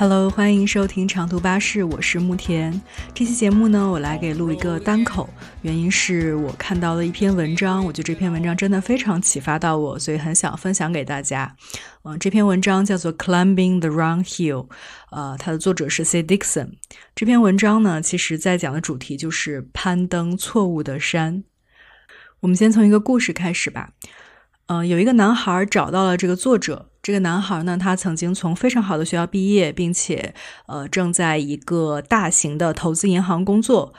Hello，欢迎收听长途巴士，我是慕田。这期节目呢，我来给录一个单口，原因是我看到了一篇文章，我觉得这篇文章真的非常启发到我，所以很想分享给大家。嗯，这篇文章叫做《Climbing the Wrong Hill》，呃，它的作者是 C. Dixon。这篇文章呢，其实在讲的主题就是攀登错误的山。我们先从一个故事开始吧。嗯，有一个男孩找到了这个作者。这个男孩呢，他曾经从非常好的学校毕业，并且呃正在一个大型的投资银行工作，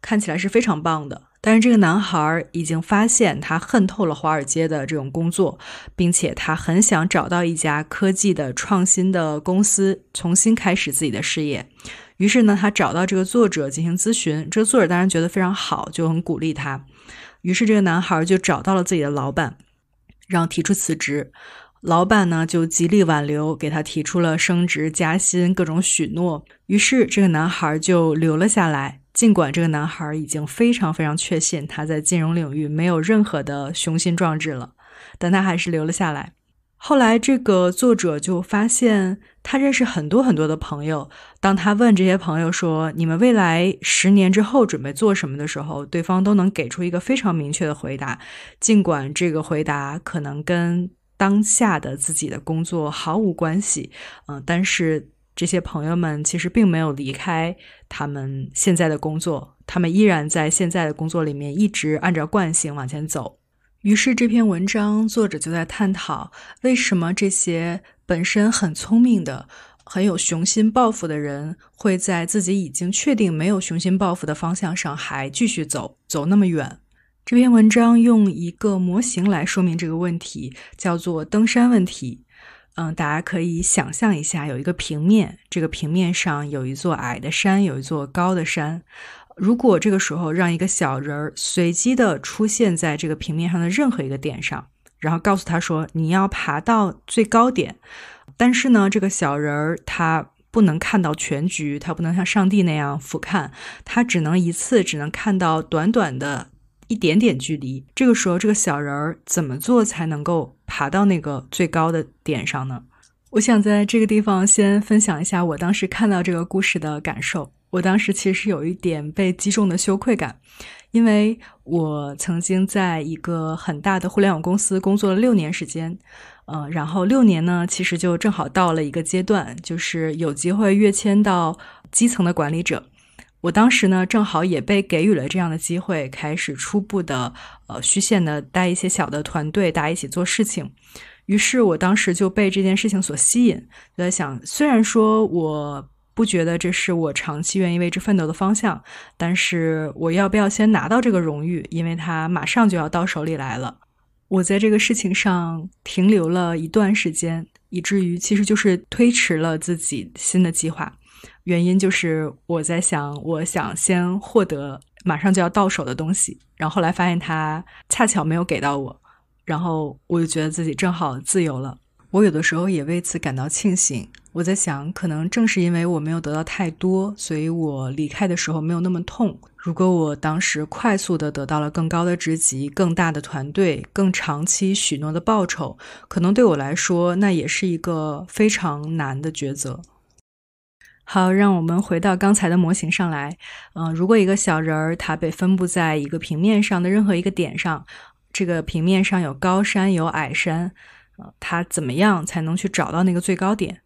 看起来是非常棒的。但是这个男孩已经发现他恨透了华尔街的这种工作，并且他很想找到一家科技的创新的公司，重新开始自己的事业。于是呢，他找到这个作者进行咨询。这个作者当然觉得非常好，就很鼓励他。于是这个男孩就找到了自己的老板，然后提出辞职。老板呢就极力挽留，给他提出了升职加薪，各种许诺。于是这个男孩就留了下来。尽管这个男孩已经非常非常确信他在金融领域没有任何的雄心壮志了，但他还是留了下来。后来这个作者就发现，他认识很多很多的朋友。当他问这些朋友说：“你们未来十年之后准备做什么的时候”，对方都能给出一个非常明确的回答。尽管这个回答可能跟当下的自己的工作毫无关系，嗯，但是这些朋友们其实并没有离开他们现在的工作，他们依然在现在的工作里面一直按照惯性往前走。于是这篇文章作者就在探讨，为什么这些本身很聪明的、很有雄心抱负的人，会在自己已经确定没有雄心抱负的方向上还继续走，走那么远。这篇文章用一个模型来说明这个问题，叫做登山问题。嗯，大家可以想象一下，有一个平面，这个平面上有一座矮的山，有一座高的山。如果这个时候让一个小人儿随机的出现在这个平面上的任何一个点上，然后告诉他说你要爬到最高点，但是呢，这个小人儿他不能看到全局，他不能像上帝那样俯瞰，他只能一次只能看到短短的。一点点距离，这个时候这个小人儿怎么做才能够爬到那个最高的点上呢？我想在这个地方先分享一下我当时看到这个故事的感受。我当时其实有一点被击中的羞愧感，因为我曾经在一个很大的互联网公司工作了六年时间，呃，然后六年呢，其实就正好到了一个阶段，就是有机会跃迁到基层的管理者。我当时呢，正好也被给予了这样的机会，开始初步的呃虚线的带一些小的团队，大家一起做事情。于是我当时就被这件事情所吸引，就在想，虽然说我不觉得这是我长期愿意为之奋斗的方向，但是我要不要先拿到这个荣誉？因为它马上就要到手里来了。我在这个事情上停留了一段时间，以至于其实就是推迟了自己新的计划。原因就是我在想，我想先获得马上就要到手的东西，然后后来发现他恰巧没有给到我，然后我就觉得自己正好自由了。我有的时候也为此感到庆幸。我在想，可能正是因为我没有得到太多，所以我离开的时候没有那么痛。如果我当时快速的得到了更高的职级、更大的团队、更长期许诺的报酬，可能对我来说，那也是一个非常难的抉择。好，让我们回到刚才的模型上来。嗯，如果一个小人儿他被分布在一个平面上的任何一个点上，这个平面上有高山有矮山，呃，他怎么样才能去找到那个最高点？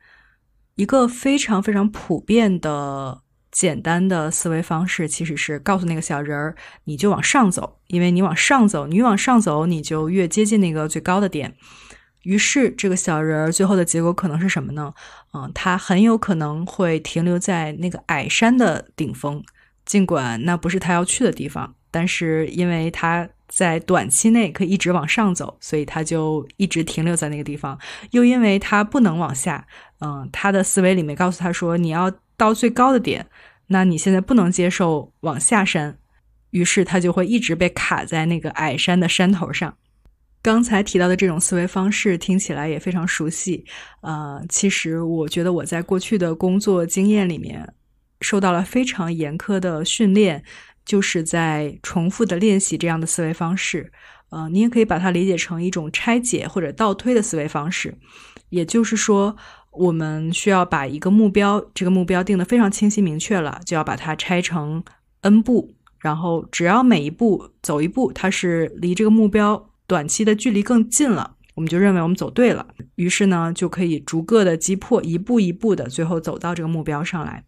一个非常非常普遍的简单的思维方式，其实是告诉那个小人儿，你就往上走，因为你往上走，你往上走，你就越接近那个最高的点。于是，这个小人儿最后的结果可能是什么呢？嗯，他很有可能会停留在那个矮山的顶峰，尽管那不是他要去的地方。但是，因为他在短期内可以一直往上走，所以他就一直停留在那个地方。又因为他不能往下，嗯，他的思维里面告诉他说：“你要到最高的点，那你现在不能接受往下山。”于是，他就会一直被卡在那个矮山的山头上。刚才提到的这种思维方式听起来也非常熟悉，呃，其实我觉得我在过去的工作经验里面受到了非常严苛的训练，就是在重复的练习这样的思维方式。呃，你也可以把它理解成一种拆解或者倒推的思维方式。也就是说，我们需要把一个目标，这个目标定得非常清晰明确了，就要把它拆成 n 步，然后只要每一步走一步，它是离这个目标短期的距离更近了，我们就认为我们走对了。于是呢，就可以逐个的击破，一步一步的，最后走到这个目标上来。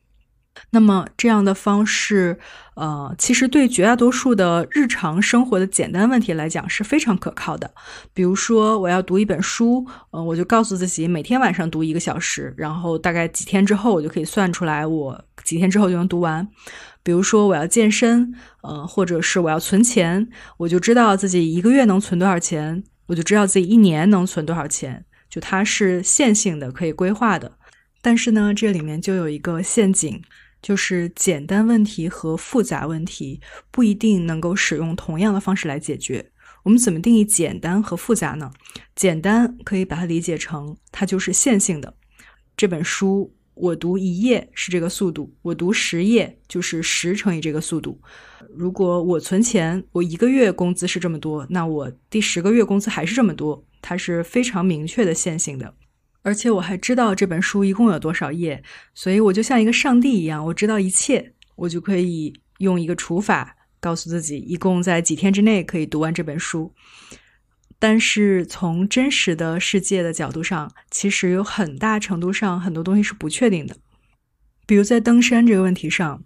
那么这样的方式，呃，其实对绝大多数的日常生活的简单问题来讲是非常可靠的。比如说，我要读一本书，呃，我就告诉自己每天晚上读一个小时，然后大概几天之后，我就可以算出来我几天之后就能读完。比如说，我要健身，呃，或者是我要存钱，我就知道自己一个月能存多少钱，我就知道自己一年能存多少钱，就它是线性的，可以规划的。但是呢，这里面就有一个陷阱。就是简单问题和复杂问题不一定能够使用同样的方式来解决。我们怎么定义简单和复杂呢？简单可以把它理解成它就是线性的。这本书我读一页是这个速度，我读十页就是十乘以这个速度。如果我存钱，我一个月工资是这么多，那我第十个月工资还是这么多，它是非常明确的线性的。而且我还知道这本书一共有多少页，所以我就像一个上帝一样，我知道一切，我就可以用一个除法告诉自己，一共在几天之内可以读完这本书。但是从真实的世界的角度上，其实有很大程度上很多东西是不确定的。比如在登山这个问题上，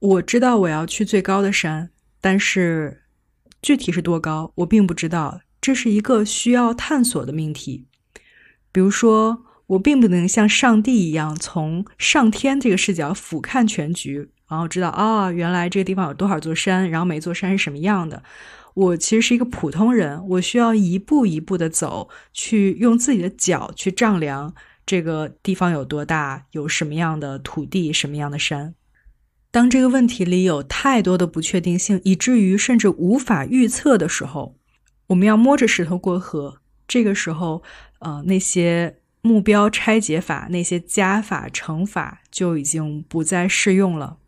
我知道我要去最高的山，但是具体是多高，我并不知道。这是一个需要探索的命题。比如说，我并不能像上帝一样从上天这个视角俯瞰全局，然后知道啊，原来这个地方有多少座山，然后每座山是什么样的。我其实是一个普通人，我需要一步一步的走，去用自己的脚去丈量这个地方有多大，有什么样的土地，什么样的山。当这个问题里有太多的不确定性，以至于甚至无法预测的时候，我们要摸着石头过河。这个时候。呃，那些目标拆解法、那些加法、乘法就已经不再适用了。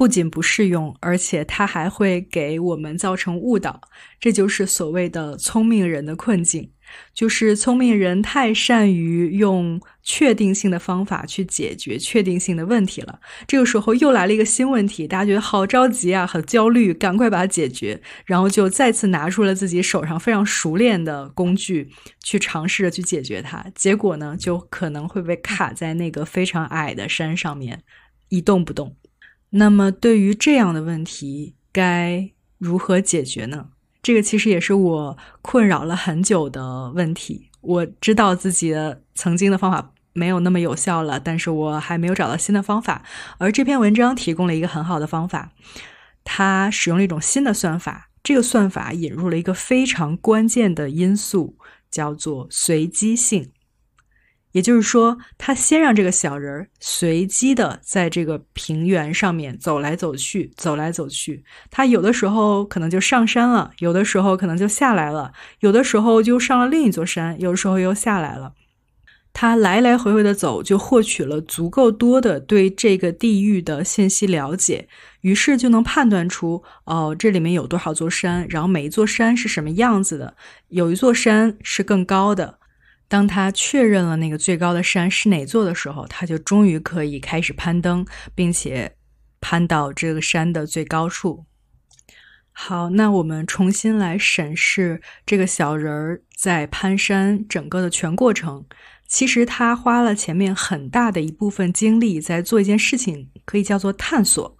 不仅不适用，而且它还会给我们造成误导。这就是所谓的聪明人的困境。就是聪明人太善于用确定性的方法去解决确定性的问题了。这个时候又来了一个新问题，大家觉得好着急啊，很焦虑，赶快把它解决，然后就再次拿出了自己手上非常熟练的工具去尝试着去解决它。结果呢，就可能会被卡在那个非常矮的山上面一动不动。那么对于这样的问题，该如何解决呢？这个其实也是我困扰了很久的问题。我知道自己的曾经的方法没有那么有效了，但是我还没有找到新的方法。而这篇文章提供了一个很好的方法，它使用了一种新的算法。这个算法引入了一个非常关键的因素，叫做随机性。也就是说，他先让这个小人儿随机的在这个平原上面走来走去，走来走去。他有的时候可能就上山了，有的时候可能就下来了，有的时候就上了另一座山，有的时候又下来了。他来来回回的走，就获取了足够多的对这个地域的信息了解，于是就能判断出哦，这里面有多少座山，然后每一座山是什么样子的，有一座山是更高的。当他确认了那个最高的山是哪座的时候，他就终于可以开始攀登，并且攀到这个山的最高处。好，那我们重新来审视这个小人儿在攀山整个的全过程。其实他花了前面很大的一部分精力在做一件事情，可以叫做探索。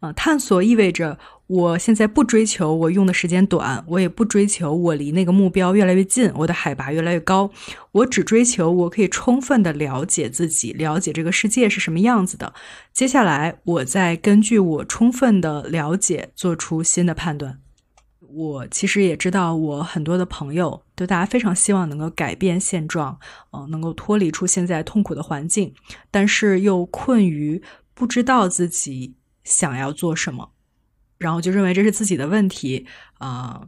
啊，探索意味着。我现在不追求我用的时间短，我也不追求我离那个目标越来越近，我的海拔越来越高。我只追求我可以充分的了解自己，了解这个世界是什么样子的。接下来，我再根据我充分的了解做出新的判断。我其实也知道，我很多的朋友，都大家非常希望能够改变现状，嗯，能够脱离出现在痛苦的环境，但是又困于不知道自己想要做什么。然后就认为这是自己的问题啊？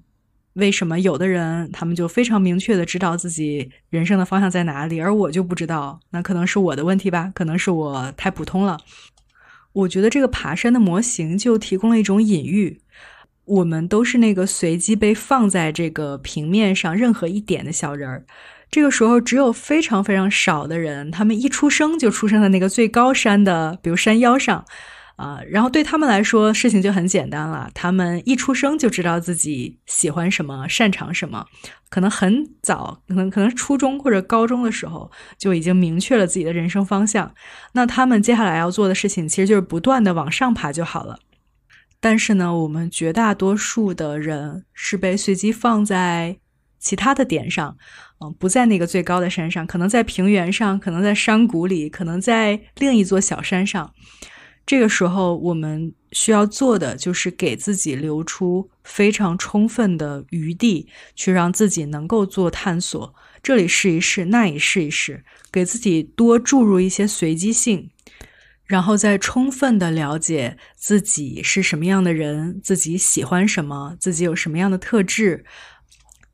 为什么有的人他们就非常明确的知道自己人生的方向在哪里，而我就不知道？那可能是我的问题吧？可能是我太普通了。我觉得这个爬山的模型就提供了一种隐喻：我们都是那个随机被放在这个平面上任何一点的小人儿。这个时候，只有非常非常少的人，他们一出生就出生在那个最高山的，比如山腰上，啊，然后对他们来说，事情就很简单了。他们一出生就知道自己喜欢什么，擅长什么，可能很早，可能可能初中或者高中的时候就已经明确了自己的人生方向。那他们接下来要做的事情，其实就是不断的往上爬就好了。但是呢，我们绝大多数的人是被随机放在。其他的点上，嗯，不在那个最高的山上，可能在平原上，可能在山谷里，可能在另一座小山上。这个时候，我们需要做的就是给自己留出非常充分的余地，去让自己能够做探索。这里试一试，那里试一试，给自己多注入一些随机性，然后再充分的了解自己是什么样的人，自己喜欢什么，自己有什么样的特质。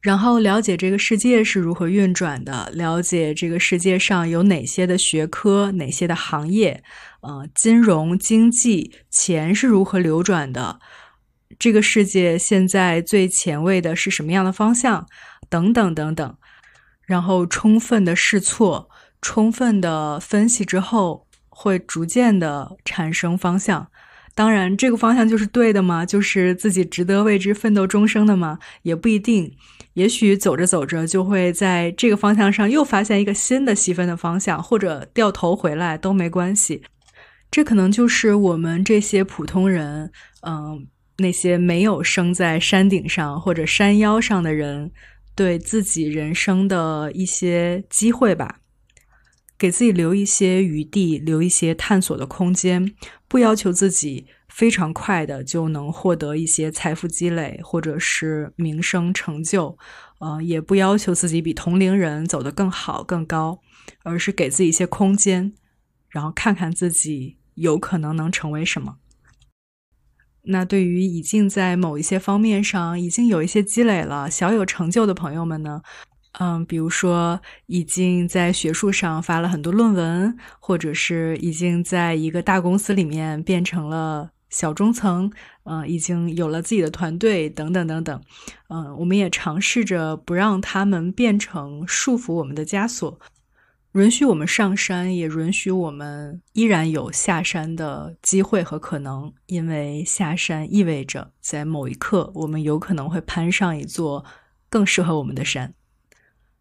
然后了解这个世界是如何运转的，了解这个世界上有哪些的学科、哪些的行业，呃，金融、经济、钱是如何流转的，这个世界现在最前卫的是什么样的方向，等等等等。然后充分的试错，充分的分析之后，会逐渐的产生方向。当然，这个方向就是对的吗？就是自己值得为之奋斗终生的吗？也不一定。也许走着走着，就会在这个方向上又发现一个新的细分的方向，或者掉头回来都没关系。这可能就是我们这些普通人，嗯，那些没有生在山顶上或者山腰上的人，对自己人生的一些机会吧。给自己留一些余地，留一些探索的空间，不要求自己非常快的就能获得一些财富积累或者是名声成就，呃，也不要求自己比同龄人走得更好更高，而是给自己一些空间，然后看看自己有可能能成为什么。那对于已经在某一些方面上已经有一些积累了、小有成就的朋友们呢？嗯，比如说已经在学术上发了很多论文，或者是已经在一个大公司里面变成了小中层，嗯，已经有了自己的团队，等等等等。嗯，我们也尝试着不让他们变成束缚我们的枷锁，允许我们上山，也允许我们依然有下山的机会和可能，因为下山意味着在某一刻，我们有可能会攀上一座更适合我们的山。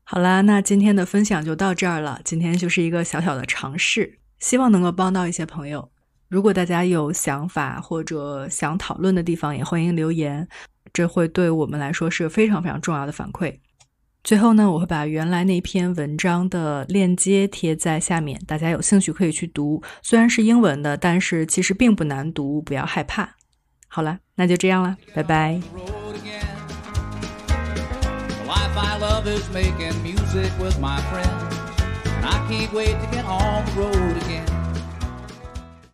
好啦，那今天的分享就到这儿了。今天就是一个小小的尝试，希望能够帮到一些朋友。如果大家有想法或者想讨论的地方，也欢迎留言，这会对我们来说是非常非常重要的反馈。最后呢，我会把原来那篇文章的链接贴在下面，大家有兴趣可以去读。虽然是英文的，但是其实并不难读，不要害怕。好了，那就这样了，拜拜。